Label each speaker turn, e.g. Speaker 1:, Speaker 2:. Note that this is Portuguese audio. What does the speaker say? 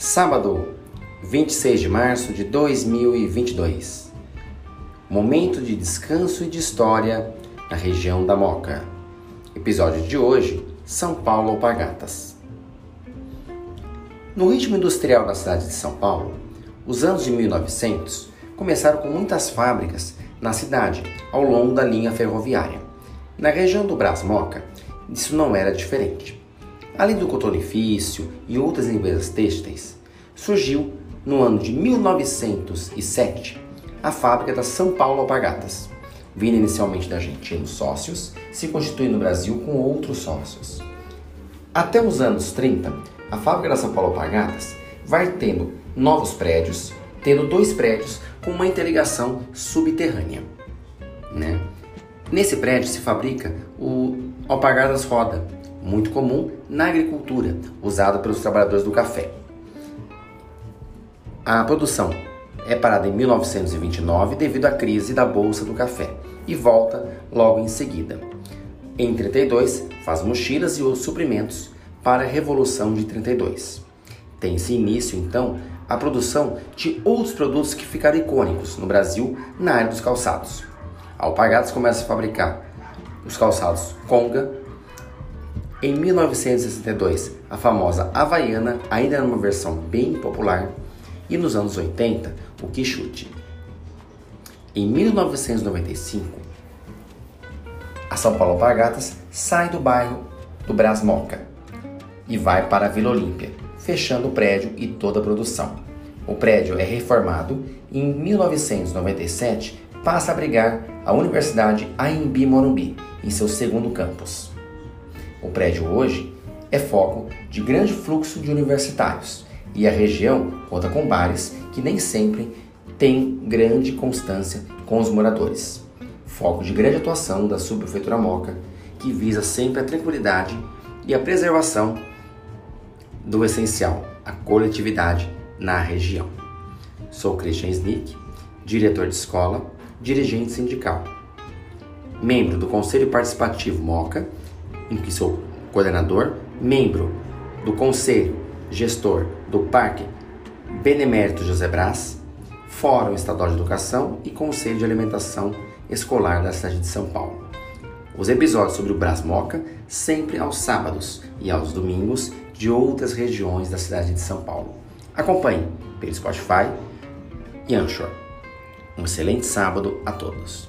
Speaker 1: Sábado, 26 de março de 2022. Momento de descanso e de história na região da Moca. Episódio de hoje: São Paulo Alpargatas. No ritmo industrial da cidade de São Paulo, os anos de 1900 começaram com muitas fábricas na cidade ao longo da linha ferroviária. Na região do Brás Moca, isso não era diferente. Além do cotonifício e outras empresas têxteis, surgiu no ano de 1907 a fábrica da São Paulo Alpargatas, vindo inicialmente da Argentina sócios, se constituindo no Brasil com outros sócios. Até os anos 30, a fábrica da São Paulo Alpargatas vai tendo novos prédios, tendo dois prédios com uma interligação subterrânea. Né? Nesse prédio se fabrica o alpargatas roda, muito comum na agricultura, usado pelos trabalhadores do café. A produção é parada em 1929 devido à crise da bolsa do café e volta logo em seguida. Em 32, faz mochilas e outros suprimentos para a Revolução de 32. Tem-se início, então, a produção de outros produtos que ficaram icônicos no Brasil na área dos calçados. A Alpargatas começa a fabricar os calçados Conga. Em 1962, a famosa Havaiana, ainda era uma versão bem popular, e nos anos 80, o Quixute. Em 1995, a São Paulo Alpargatas sai do bairro do Brás Moca e vai para a Vila Olímpia, fechando o prédio e toda a produção. O prédio é reformado e em 1997 passa a abrigar a Universidade AMB Morumbi em seu segundo campus. O prédio hoje é foco de grande fluxo de universitários e a região conta com bares que nem sempre têm grande constância com os moradores. Foco de grande atuação da Subprefeitura Moca, que visa sempre a tranquilidade e a preservação do essencial, a coletividade na região. Sou Christian Snick, diretor de escola, dirigente sindical, membro do Conselho Participativo Moca, em que sou coordenador, membro do Conselho Gestor do Parque Benemérito José Brás, Fórum Estadual de Educação e Conselho de Alimentação Escolar da cidade de São Paulo. Os episódios sobre o Brás Moca sempre aos sábados e aos domingos de outras regiões da cidade de São Paulo. Acompanhe pelo Spotify e Anchor. Um excelente sábado a todos.